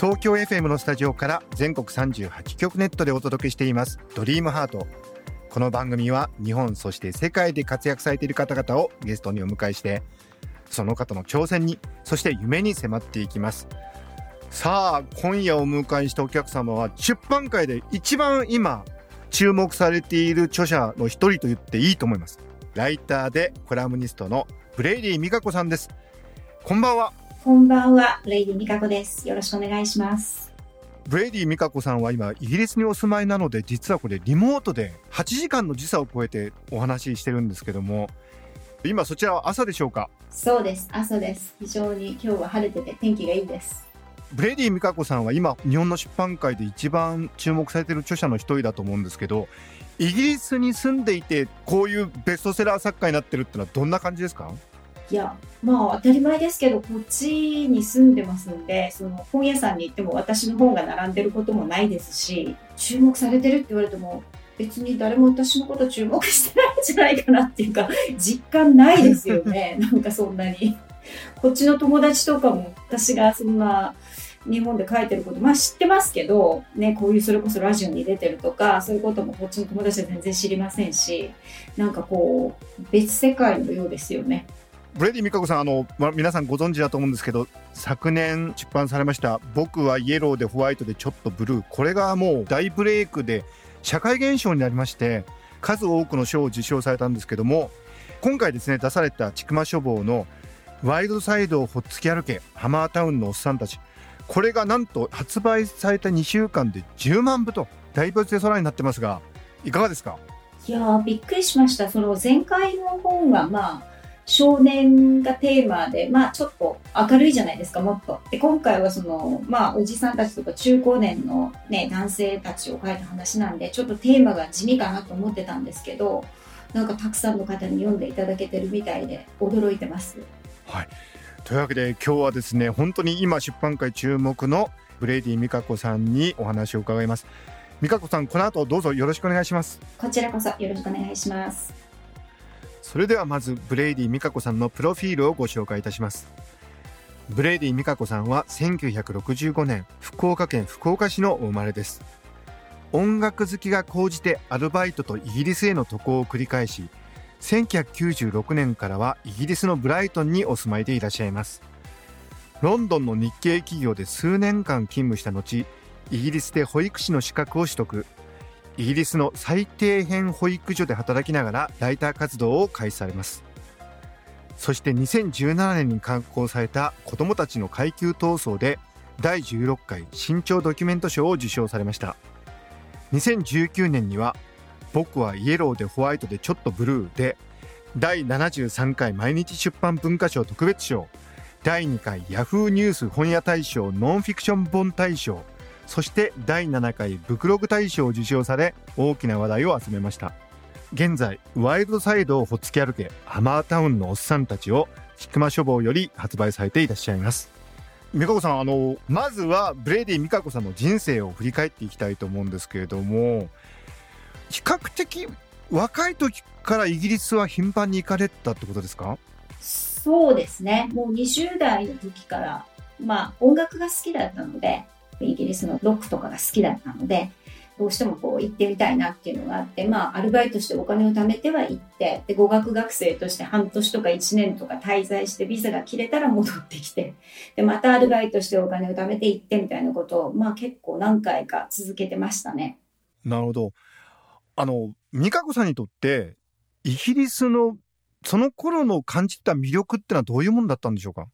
東京 FM のスタジオから全国38局ネットでお届けしています。ドリームハート。この番組は日本そして世界で活躍されている方々をゲストにお迎えしてその方の挑戦にそして夢に迫っていきます。さあ今夜お迎えしたお客様は出版界で一番今注目されている著者の一人と言っていいと思います。ライターでコラムニストのブレイディみかこさんです。こんばんは。こんばんは、ブレイディみかこです。よろしくお願いします。ブレイディみかこさんは今イギリスにお住まいなので実はこれリモートで8時間の時差を超えてお話ししてるんですけども今そちらは朝でしょうか？そうです、朝です。非常に今日は晴れてて天気がいいです。ブレイディみかこさんは今日本の出版界で一番注目されている著者の一人だと思うんですけどイギリスに住んでいてこういうベストセラー作家になってるってのはどんな感じですか？いや、まあ当たり前ですけど、こっちに住んでますんで、その本屋さんに行っても私の本が並んでることもないですし、注目されてるって言われても、別に誰も私のこと注目してないんじゃないかなっていうか、実感ないですよね。なんかそんなに。こっちの友達とかも私がそんな日本で書いてること、まあ知ってますけど、ね、こういうそれこそラジオに出てるとか、そういうこともこっちの友達は全然知りませんし、なんかこう、別世界のようですよね。ブレディ美香子さんあの、ま、皆さんご存知だと思うんですけど昨年出版されました「僕はイエローでホワイトでちょっとブルー」これがもう大ブレイクで社会現象になりまして数多くの賞を受賞されたんですけども今回ですね出された千曲書房の「ワイルドサイドをほっつき歩けハマータウンのおっさんたち」これがなんと発売された2週間で10万部と大仏で空になってますがいかがですか？いやびっくりしました。その前回の本はまあ少年がテーマで、まあちょっと明るいじゃないですか、もっと。で、今回はその、まあおじさんたちとか中高年のね、男性たちを書いた話なんで、ちょっとテーマが地味かなと思ってたんですけど、なんかたくさんの方に読んでいただけてるみたいで驚いてます。はい、というわけで今日はですね本当に今出版界注目のブレイディみかこさんにお話を伺いますみかこさんこの後どうぞよろしくお願いしますこちらこそよろしくお願いします。それではまずブレイディみかこさんのプロフィールをご紹介いたします。ブレイディみかこさんは1965年福岡県福岡市のお生まれです。音楽好きが高じてアルバイトとイギリスへの渡航を繰り返し1996年からはイギリスのブライトンにお住まいでいらっしゃいます。ロンドンの日系企業で数年間勤務した後イギリスで保育士の資格を取得。イギリスの最底辺保育所で働きながらライター活動を開始されます。そして2017年に刊行された子どもたちの階級闘争で第16回新潮ドキュメント賞を受賞されました。2019年には「僕はイエローでホワイトでちょっとブルー」で第73回毎日出版文化賞特別賞。第2回ヤフーニュース本屋大賞ノンフィクション本大賞。そして第7回ブクログ大賞を受賞され大きな話題を集めました。現在ワイルドサイドをほっつき歩けハマータウンのおっさんたちを菊間書房より発売されていらっしゃいます。美香子さんあのまずはブレイディ美香子さんの人生を振り返っていきたいと思うんですけれども比較的若い時からイギリスは頻繁に行かれたってことですか？そうですね。もう20代の時から、まあ音楽が好きだったので、イギリスのロックとかが好きだったので、どうしてもこう行ってみたいなっていうのがあって、まあアルバイトしてお金を貯めては行って、で、語学学生として半年とか1年とか滞在してビザが切れたら戻ってきて、で、またアルバイトしてお金を貯めて行ってみたいなことを、まあ結構何回か続けてましたね。なるほどあの美香子さんにとってイギリスのその頃の感じた魅力ってのはどういうものだったんでしょうか？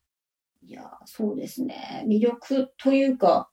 いや、そうですね。魅力というか、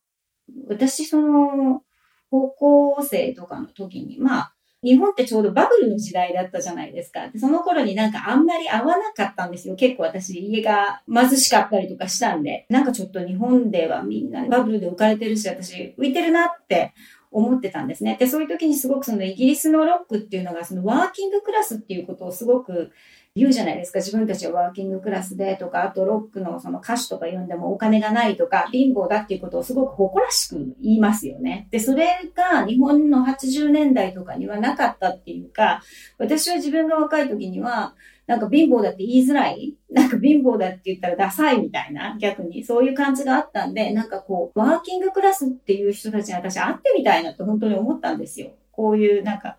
私、その、高校生とかの時に、まあ、日本ってちょうどバブルの時代だったじゃないですか。その頃になんかあんまり合わなかったんですよ。結構私家が貧しかったりとかしたんで。なんかちょっと日本ではみんなバブルで浮かれてるし、私浮いてるなって思ってたんですね。で、そういう時にすごくそのイギリスのロックっていうのがそのワーキングクラスっていうことをすごく言うじゃないですか。自分たちはワーキングクラスでとか、あとロックのその歌手とか読んでもお金がないとか、貧乏だっていうことをすごく誇らしく言いますよね。で、それが日本の80年代とかにはなかったっていうか、私は自分が若い時には、なんか貧乏だって言いづらい？なんか貧乏だって言ったらダサいみたいな、逆に？そういう感じがあったんで、なんかこう、ワーキングクラスっていう人たちに私会ってみたいなと本当に思ったんですよ。こういうなんか、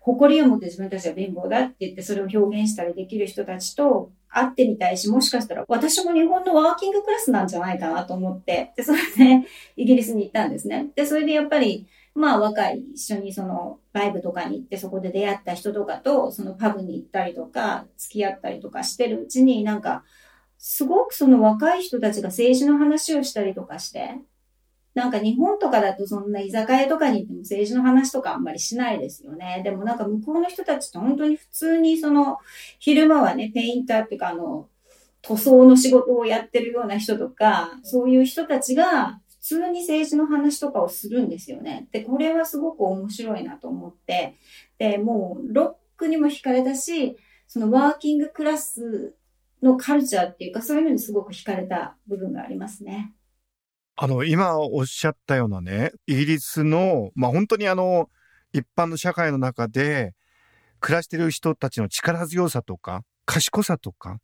誇りを持って自分たちは貧乏だって言ってそれを表現したりできる人たちと会ってみたいし、もしかしたら私も日本のワーキングクラスなんじゃないかなと思って、で、それでイギリスに行ったんですね。で、それでやっぱり、まあ若い一緒にそのライブとかに行ってそこで出会った人とかとそのパブに行ったりとか付き合ったりとかしてるうちになんかすごくその若い人たちが政治の話をしたりとかして、なんか日本とかだとそんな居酒屋とかに行っても政治の話とかあんまりしないですよね。でもなんか向こうの人たちって本当に普通にその昼間はね、ペインターっていうかあの、塗装の仕事をやってるような人とか、そういう人たちが通に政治の話とかをするんですよね。で、これはすごく面白いなと思って、で、もうロックにも惹かれたし、そのワーキングクラスのカルチャーっていうかそういうのにすごく惹かれた部分がありますね。あの、今おっしゃったようなね、イギリスの、まあ、本当にあの、一般の社会の中で暮らしてる人たちの力強さとか、賢さとか、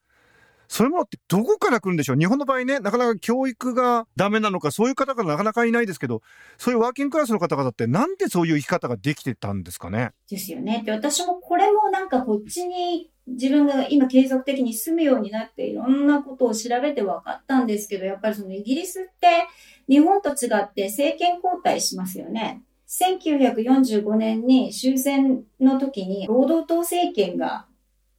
そういうものってどこから来るんでしょう？日本の場合ね、なかなか教育がダメなのか、そういう方がなかなかいないですけど、そういうワーキングクラスの方々ってなんでそういう生き方ができてたんですかね？ですよね。で、私もこれもなんかこっちに自分が今継続的に住むようになっていろんなことを調べて分かったんですけど、やっぱりそのイギリスって日本と違って政権交代しますよね。1945年に終戦の時に労働党政権が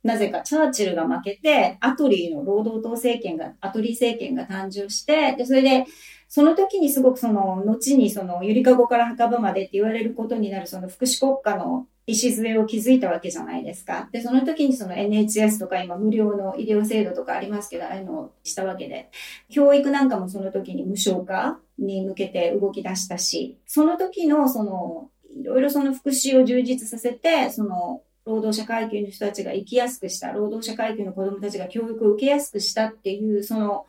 なぜかチャーチルが負けて、アトリーの労働党政権が、アトリー政権が誕生して、で、それで、その時にすごくその、後にその、ゆりかごから墓場までって言われることになるその福祉国家の礎を築いたわけじゃないですか。で、その時にその NHS とか今無料の医療制度とかありますけど、ああいうのをしたわけで、教育なんかもその時に無償化に向けて動き出したし、その時のその、いろいろその福祉を充実させて、その、労働者階級の人たちが生きやすくした、労働者階級の子供たちが教育を受けやすくしたっていう、その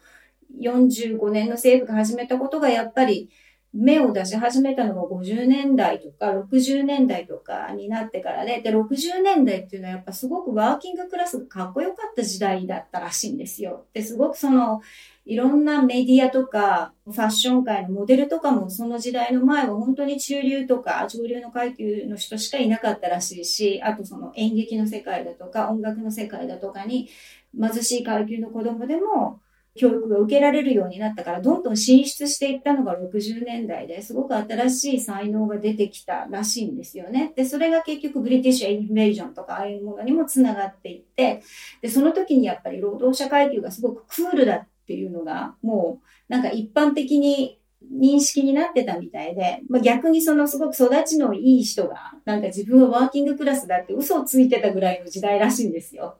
45年の政府が始めたことがやっぱり芽を出し始めたのが50年代とか60年代とかになってからで、で、60年代っていうのはやっぱすごくワーキングクラスがかっこよかった時代だったらしいんですよ。で、すごくその、いろんなメディアとか、ファッション界のモデルとかもその時代の前は本当に中流とか上流の階級の人しかいなかったらしいし、あとその演劇の世界だとか音楽の世界だとかに貧しい階級の子供でも教育が受けられるようになったから、どんどん進出していったのが60年代ですごく新しい才能が出てきたらしいんですよね。で、それが結局ブリティッシュ・インベージョンとかああいうものにもつながっていって、で、その時にやっぱり労働者階級がすごくクールだっていうのが、もうなんか一般的に認識になってたみたいで、まあ、逆にそのすごく育ちのいい人が、なんか自分はワーキングクラスだって嘘をついてたぐらいの時代らしいんですよ。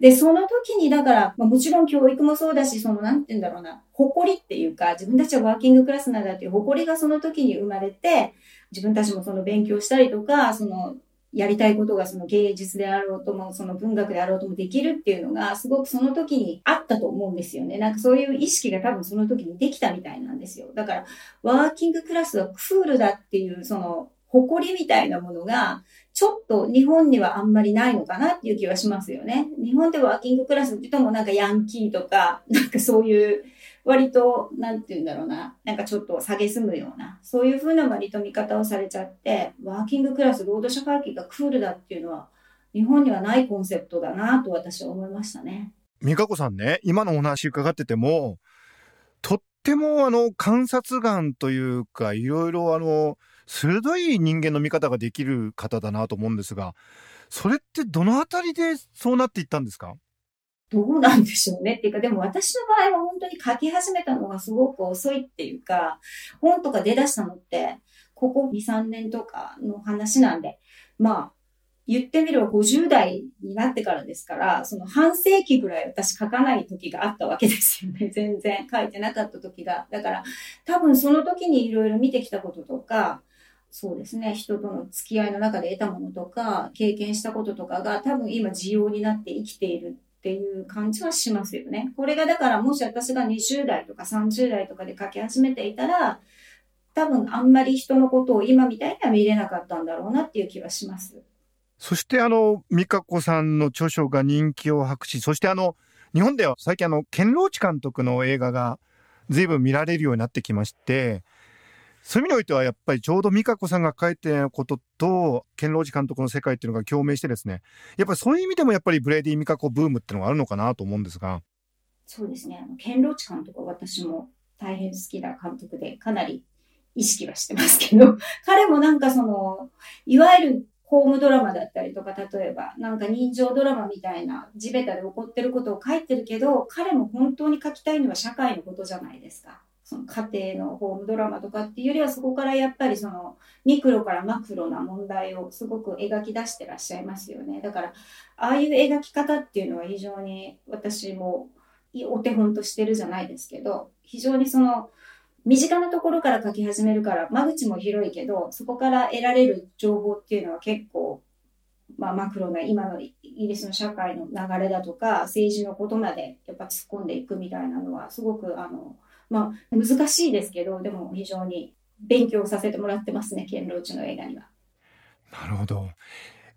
で、その時にだから、まあ、もちろん教育もそうだし、そのなんて言うんだろうな、誇りっていうか、自分たちはワーキングクラスなんだっていう誇りがその時に生まれて、自分たちもその勉強したりとか、そのやりたいことがその芸術であろうとも、その文学であろうともできるっていうのが、すごくその時にあったと思うんですよね。なんかそういう意識が多分その時にできたみたいなんですよ。だから、ワーキングクラスはクールだっていう、その、誇りみたいなものが、ちょっと日本にはあんまりないのかなっていう気はしますよね。日本でワーキングクラスって言ってもなんかヤンキーとか、なんかそういう、割と、なんて言うんだろうな、なんかちょっと下げすむような、そういうふうな割と見方をされちゃって、ワーキングクラス、労働者階級がクールだっていうのは、日本にはないコンセプトだなと私は思いましたね。美香子さんね、今のお話伺ってても、とってもあの観察眼というか、いろいろあの、鋭い人間の見方ができる方だなと思うんですが、それってどのあたりでそうなっていったんですか？どうなんでしょうねっていうか、でも私の場合は本当に書き始めたのがすごく遅いっていうか、本とか出だしたのって、ここ2、3年とかの話なんで、まあ、言ってみれば50代になってからですから、その半世紀ぐらい私書かない時があったわけですよね。全然書いてなかった時が。だから多分その時にいろいろ見てきたこととか、そうですね、人との付き合いの中で得たものとか、経験したこととかが多分今需要になって生きているっていう感じはしますよね。これがだからもし私が20代とか30代とかで書き始めていたら、多分あんまり人のことを今みたいには見れなかったんだろうなっていう気はします。そしてあの、美香子さんの著書が人気を博し、そしてあの、日本では最近あの、ケンローチ監督の映画が随分見られるようになってきまして、そういう意味においてはやっぱりちょうど美香子さんが書いてることと、ケンローチ監督の世界っていうのが共鳴してですね、やっぱりそういう意味でもやっぱりブレイディ・美香子ブームっていうのがあるのかなと思うんですが。そうですね。あの、ケンローチ監督は私も大変好きな監督で、かなり意識はしてますけど、彼もなんかその、いわゆるホームドラマだったりとか、例えば、なんか人情ドラマみたいな地べたで起こってることを書いてるけど、彼も本当に書きたいのは社会のことじゃないですか。その家庭のホームドラマとかっていうよりは、そこからやっぱりその、ミクロからマクロな問題をすごく描き出してらっしゃいますよね。だから、ああいう描き方っていうのは非常に私もお手本としてるじゃないですけど、非常にその、身近なところから書き始めるから、間口も広いけど、そこから得られる情報っていうのは結構、まあマクロな今のイギリスの社会の流れだとか、政治のことまでやっぱ突っ込んでいくみたいなのは、すごくあの、まあ難しいですけど、でも非常に勉強させてもらってますね、ケンローチの映画には。なるほど。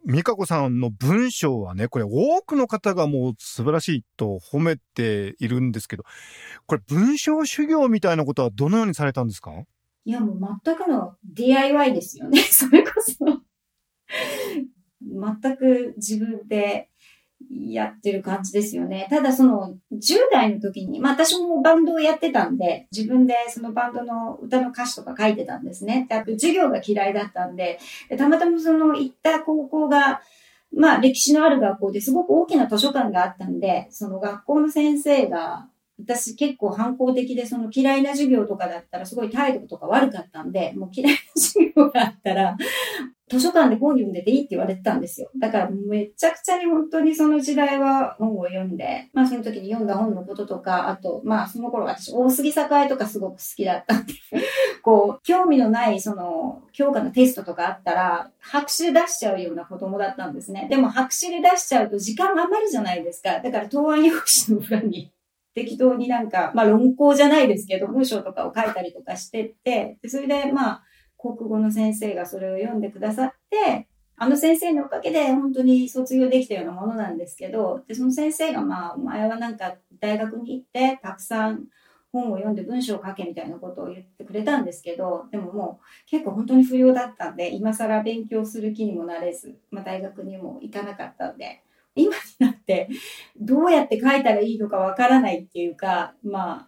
美香子さんの文章はね、これ多くの方がもう素晴らしいと褒めているんですけど、これ文章修行みたいなことはどのようにされたんですか？いやもう全くの DIY ですよね。それこそ。全く自分でやってる感じですよね。ただその10代の時に、まあ私もバンドをやってたんで、自分でそのバンドの歌の歌詞とか書いてたんですね。であと授業が嫌いだったんで、でたまたまその行った高校が、まあ歴史のある学校ですごく大きな図書館があったんで、その学校の先生が、私結構反抗的で、その嫌いな授業とかだったらすごい態度とか悪かったんで、もう嫌いな授業があったら、図書館で本読んでていいって言われてたんですよ。だからめちゃくちゃに本当にその時代は本を読んで、まあその時に読んだ本のこととか、あと、まあその頃私大杉栄とかすごく好きだったんで、こう、興味のないその教科のテストとかあったら、白紙で出しちゃうような子供だったんですね。でも白紙で出しちゃうと時間が余るじゃないですか。だから答案用紙の裏に 適当になんか、まあ論考じゃないですけど、文章とかを書いたりとかしてって、でそれでまあ、国語の先生がそれを読んでくださって、あの先生のおかげで本当に卒業できたようなものなんですけど、でその先生がまあ、お前はなんか大学に行ってたくさん本を読んで文章を書けみたいなことを言ってくれたんですけど、でももう結構本当に不要だったんで、今更勉強する気にもなれず、まあ大学にも行かなかったんで、今になってどうやって書いたらいいのかわからないっていうか、まあ、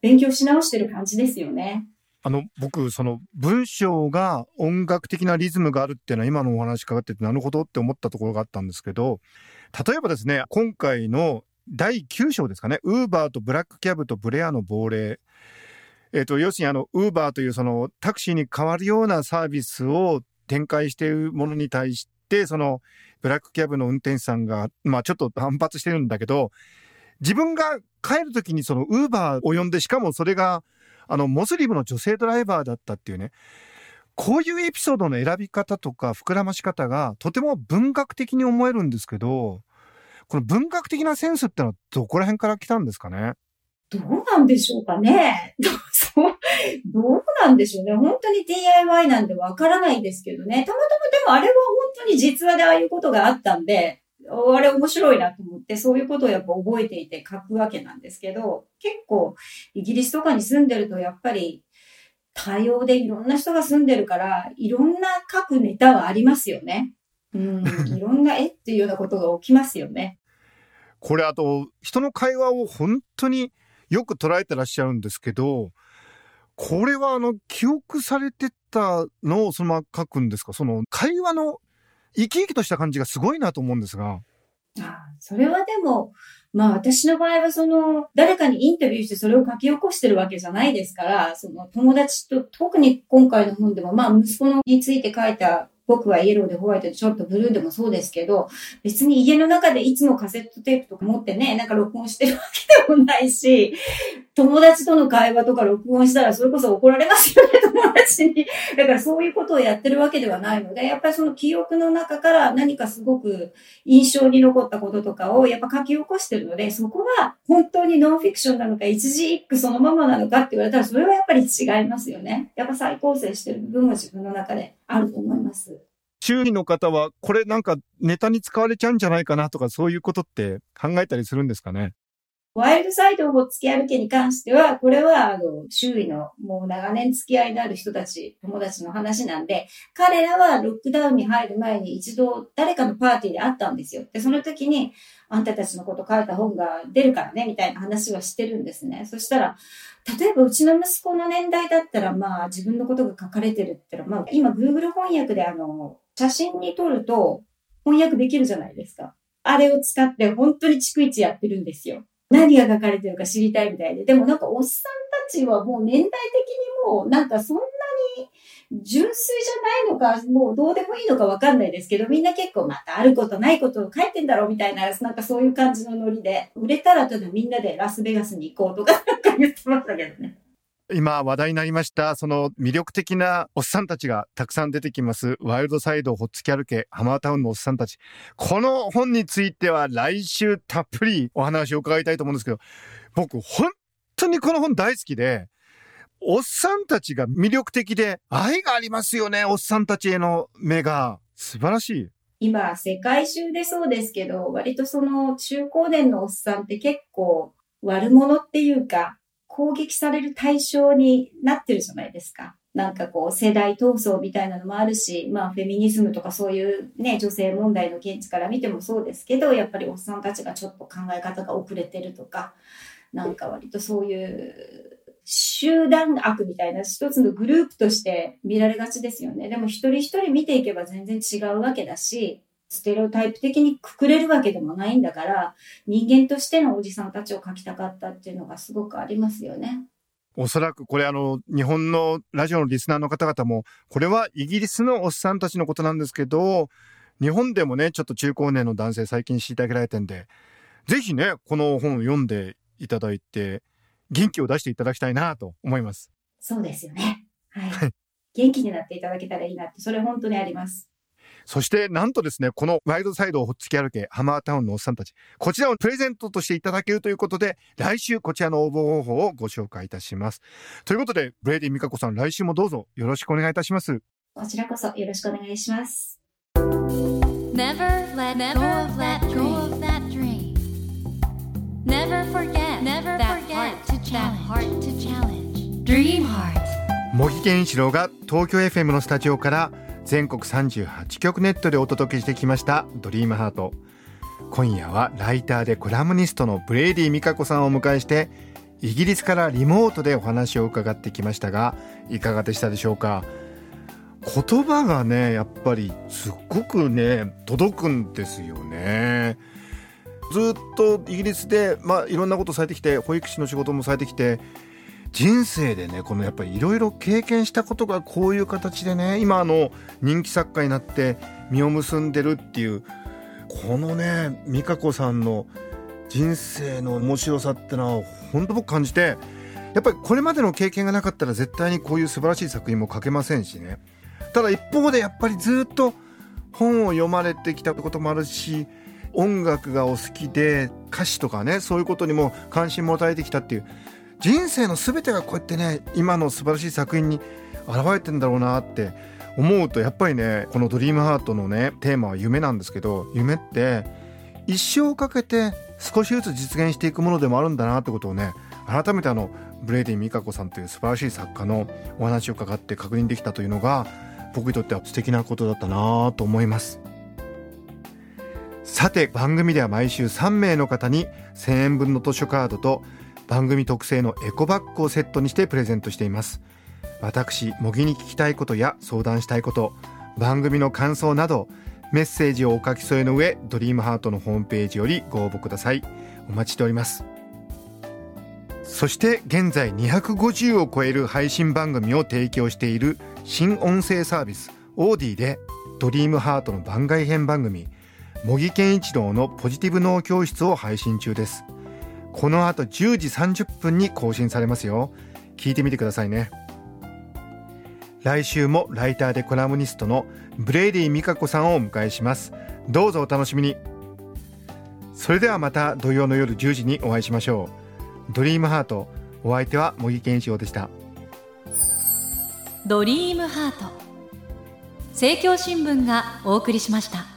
勉強し直してる感じですよね。あの、僕、その文章が音楽的なリズムがあるっていうのは今のお話かかっててなるほどって思ったところがあったんですけど、例えばですね、今回の第9章ですかね、ウーバーとブラックキャブとブレアの亡霊。えっ、と、要するにあの、ウーバーというそのタクシーに代わるようなサービスを展開しているものに対して、その、ブラックキャブの運転手さんが、まあちょっと反発してるんだけど、自分が帰るときにそのウーバーを呼んで、しかもそれが、あの、モスリムの女性ドライバーだったっていうね、こういうエピソードの選び方とか膨らまし方がとても文学的に思えるんですけど、この文学的なセンスってのはどこら辺から来たんですかね？どうなんでしょうかね？どうなんでしょうね？本当に DIY なんでわからないんですけどね。たまたまでもあれは本当に実話でああいうことがあったんで、あれ面白いなと思って、そういうことをやっぱ覚えていて書くわけなんですけど、結構イギリスとかに住んでるとやっぱり多様でいろんな人が住んでるから、いろんな書くネタはありますよね。うん、いろんな絵っていうようなことが起きますよね。これあと、人の会話を本当によく捉えてらっしゃるんですけど、これはあの、記憶されてたのをそのまま書くんですか？その会話の生き生きとした感じがすごいなと思うんですが。あそれはでも、まあ私の場合はその、誰かにインタビューしてそれを書き起こしてるわけじゃないですから、その友達と、特に今回の本でも、まあ息子のについて書いた僕はイエローでホワイトでちょっとブルーでもそうですけど、別に家の中でいつもカセットテープとか持ってね、なんか録音してるわけでもないし、友達との会話とか録音したらそれこそ怒られますよね、友達に。だからそういうことをやってるわけではないので、やっぱりその記憶の中から何かすごく印象に残ったこととかをやっぱ書き起こしてるので、そこは本当にノンフィクションなのか一字一句そのままなのかって言われたらそれはやっぱり違いますよね。やっぱ再構成してる部分は自分の中であると思います。周囲の方は、これなんかネタに使われちゃうんじゃないかなとか、そういうことって考えたりするんですかね？ワイルドサイドをほっつき歩けに関しては、これは、あの、周囲のもう長年付き合いのある人たち、友達の話なんで、彼らはロックダウンに入る前に一度誰かのパーティーで会ったんですよ。で、その時に、あんたたちのこと書いた本が出るからね、みたいな話はしてるんですね。そしたら、例えばうちの息子の年代だったら、まあ自分のことが書かれてるってのは、まあ今 Google 翻訳であの、写真に撮ると翻訳できるじゃないですか。あれを使って本当に逐一やってるんですよ。何が書かれてるか知りたいみたいで。でもなんかおっさんたちはもう年代的にもうなんかそんなに純粋じゃないのか、もうどうでもいいのかわかんないですけど、みんな結構またあることないことを書いてんだろうみたいな、なんかそういう感じのノリで、売れたらただみんなでラスベガスに行こうとかなんか言ってましたけどね。今話題になりました、その魅力的なおっさんたちがたくさん出てきます、ワイルドサイドほっつき歩け、ハマータウンのおっさんたち。この本については来週たっぷりお話を伺いたいと思うんですけど、僕本当にこの本大好きで、おっさんたちが魅力的で愛がありますよね、おっさんたちへの目が。素晴らしい。今、世界中でそうですけど、割とその中高年のおっさんって結構悪者っていうか、攻撃される対象になってるじゃないですか。なんかこう世代闘争みたいなのもあるし、まあフェミニズムとかそういうね、女性問題の現地から見てもそうですけど、やっぱりおっさんたちがちょっと考え方が遅れてるとか、なんか割とそういう集団悪みたいな一つのグループとして見られがちですよね。でも一人一人見ていけば全然違うわけだし、ステレオタイプ的にくくれるわけでもないんだから、人間としてのおじさんたちを描きたかったっていうのがすごくありますよね。おそらくこれあの、日本のラジオのリスナーの方々も、これはイギリスのおっさんたちのことなんですけど、日本でもね、ちょっと中高年の男性最近知りたげられてんで、ぜひね、この本を読んでいただいて、元気を出していただきたいなと思います。そうですよね。はい。元気になっていただけたらいいなって、それ本当にあります。そして、なんとですね、このワイルドサイドをほっつき歩け、ハマータウンのおっさんたち、こちらをプレゼントとしていただけるということで、来週こちらの応募方法をご紹介いたします。ということで、ブレイディ・ミカコさん、来週もどうぞよろしくお願いいたします。こちらこそよろしくお願いします。Never let go of that dream. of that dream. Never forget. Never that forget heart to that heart to challenge. Dream Heart. 茂木健一郎が東京 FM のスタジオから全国38局ネットでお届けしてきました「ドリームハート。今夜はライターでコラムニストのブレイディみかこさんをお迎えしてイギリスからリモートでお話を伺ってきましたがいかがでしたでしょうか？言葉がねやっぱりすっごくね届くんですよね。ずっとイギリスで、まあ、いろんなことされてきて保育士の仕事もされてきて人生でねこのやっぱりいろいろ経験したことがこういう形でね今あの人気作家になって実を結んでるっていうこのね美香子さんの人生の面白さってのは本当僕感じてやっぱりこれまでの経験がなかったら絶対にこういう素晴らしい作品も書けませんしね。ただ一方でやっぱりずっと本を読まれてきたこともあるし音楽がお好きで歌詞とかねそういうことにも関心持たれてきたっていう人生の全てがこうやってね今の素晴らしい作品に現れてんだろうなって思うとやっぱりねこの「ドリームハートのねテーマは夢なんですけど夢って一生かけて少しずつ実現していくものでもあるんだなってことをね改めてあのブレイディ・ミカコさんという素晴らしい作家のお話を伺って確認できたというのが僕にとっては素敵なことだったなと思います。さて番組では毎週3名の方に1000円分の図書カードと番組特製のエコバッグをセットにしてプレゼントしています。私模擬に聞きたいことや相談したいこと番組の感想などメッセージをお書き添えの上ドリームハートのホームページよりご応募ください。お待ちしております。そして現在250を超える配信番組を提供している新音声サービスオーディでドリームハートの番外編番組茂木健一郎のポジティブ脳教室を配信中です。この後10時30分に更新されますよ。聞いてみてくださいね。来週もライターでコラムニストのブレイディみかこさんをお迎えします。どうぞお楽しみに。それではまた土曜の夜10時にお会いしましょう。ドリームハートお相手は茂木健一郎でした。ドリームハート。政教新聞がお送りしました。